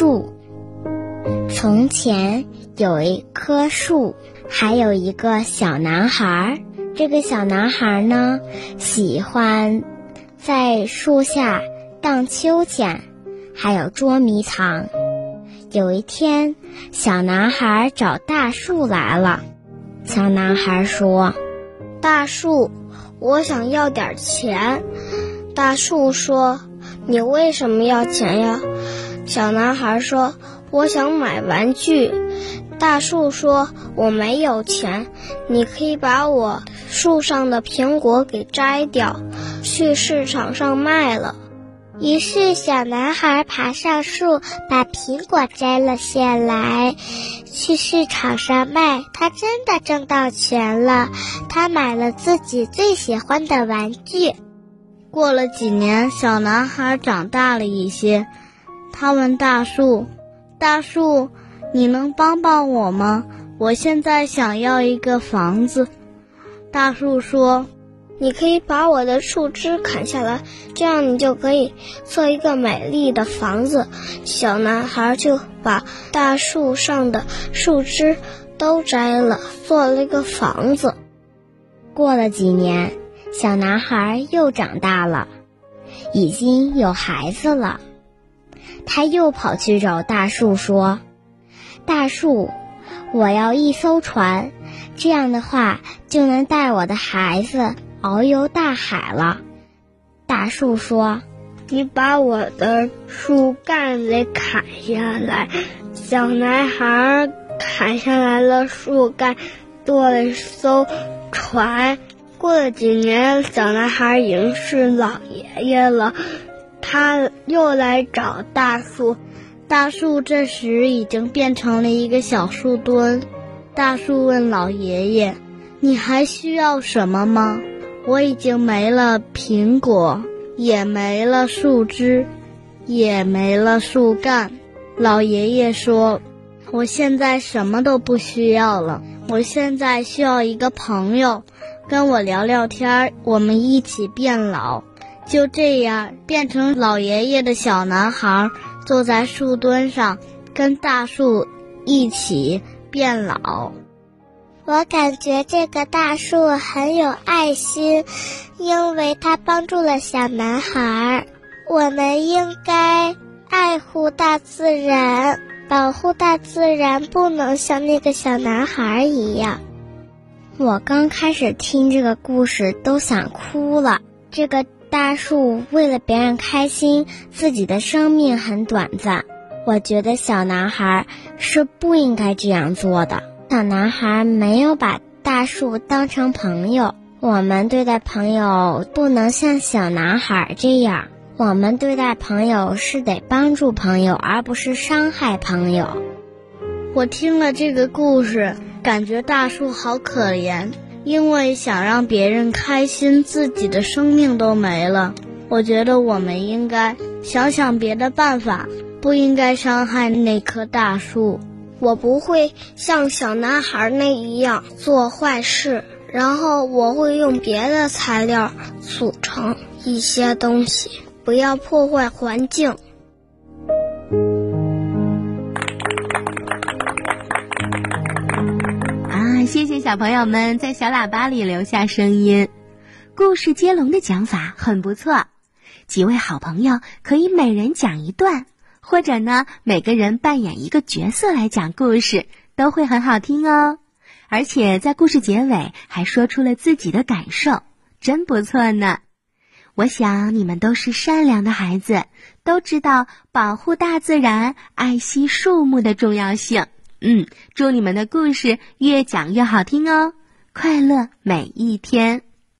树从前有一棵树，还有一个小男孩。这个小男孩呢，喜欢在树下荡秋千，还有捉迷藏。有一天，小男孩找大树来了。小男孩说：“大树，我想要点钱。”大树说：“你为什么要钱呀？”小男孩说：“我想买玩具。”大树说：“我没有钱，你可以把我树上的苹果给摘掉，去市场上卖了。”于是，小男孩爬上树，把苹果摘了下来，去市场上卖。他真的挣到钱了，他买了自己最喜欢的玩具。过了几年，小男孩长大了一些，他问大树：“大树，你能帮帮我吗？我现在想要一个房子。”大树说。你可以把我的树枝砍下来，这样你就可以做一个美丽的房子。小男孩就把大树上的树枝都摘了，做了一个房子。过了几年，小男孩又长大了，已经有孩子了。他又跑去找大树说：“大树，我要一艘船，这样的话就能带我的孩子。”遨游大海了，大树说：“你把我的树干给砍下来。”小男孩砍下来了树干，做了一艘船。过了几年，小男孩已经是老爷爷了，他又来找大树。大树这时已经变成了一个小树墩。大树问老爷爷：“你还需要什么吗？”我已经没了苹果，也没了树枝，也没了树干。老爷爷说：“我现在什么都不需要了。我现在需要一个朋友，跟我聊聊天，我们一起变老。”就这样，变成老爷爷的小男孩坐在树墩上，跟大树一起变老。我感觉这个大树很有爱心，因为它帮助了小男孩。我们应该爱护大自然，保护大自然，不能像那个小男孩一样。我刚开始听这个故事都想哭了。这个大树为了别人开心，自己的生命很短暂。我觉得小男孩是不应该这样做的。小男孩没有把大树当成朋友。我们对待朋友不能像小男孩这样。我们对待朋友是得帮助朋友，而不是伤害朋友。我听了这个故事，感觉大树好可怜，因为想让别人开心，自己的生命都没了。我觉得我们应该想想别的办法，不应该伤害那棵大树。我不会像小男孩那一样做坏事，然后我会用别的材料组成一些东西，不要破坏环境。谢谢小朋友们在小喇叭里留下声音，故事接龙的讲法很不错，几位好朋友可以每人讲一段。或者呢，每个人扮演一个角色来讲故事，都会很好听哦。而且在故事结尾还说出了自己的感受，真不错呢。我想你们都是善良的孩子，都知道保护大自然、爱惜树木的重要性。嗯，祝你们的故事越讲越好听哦，快乐每一天。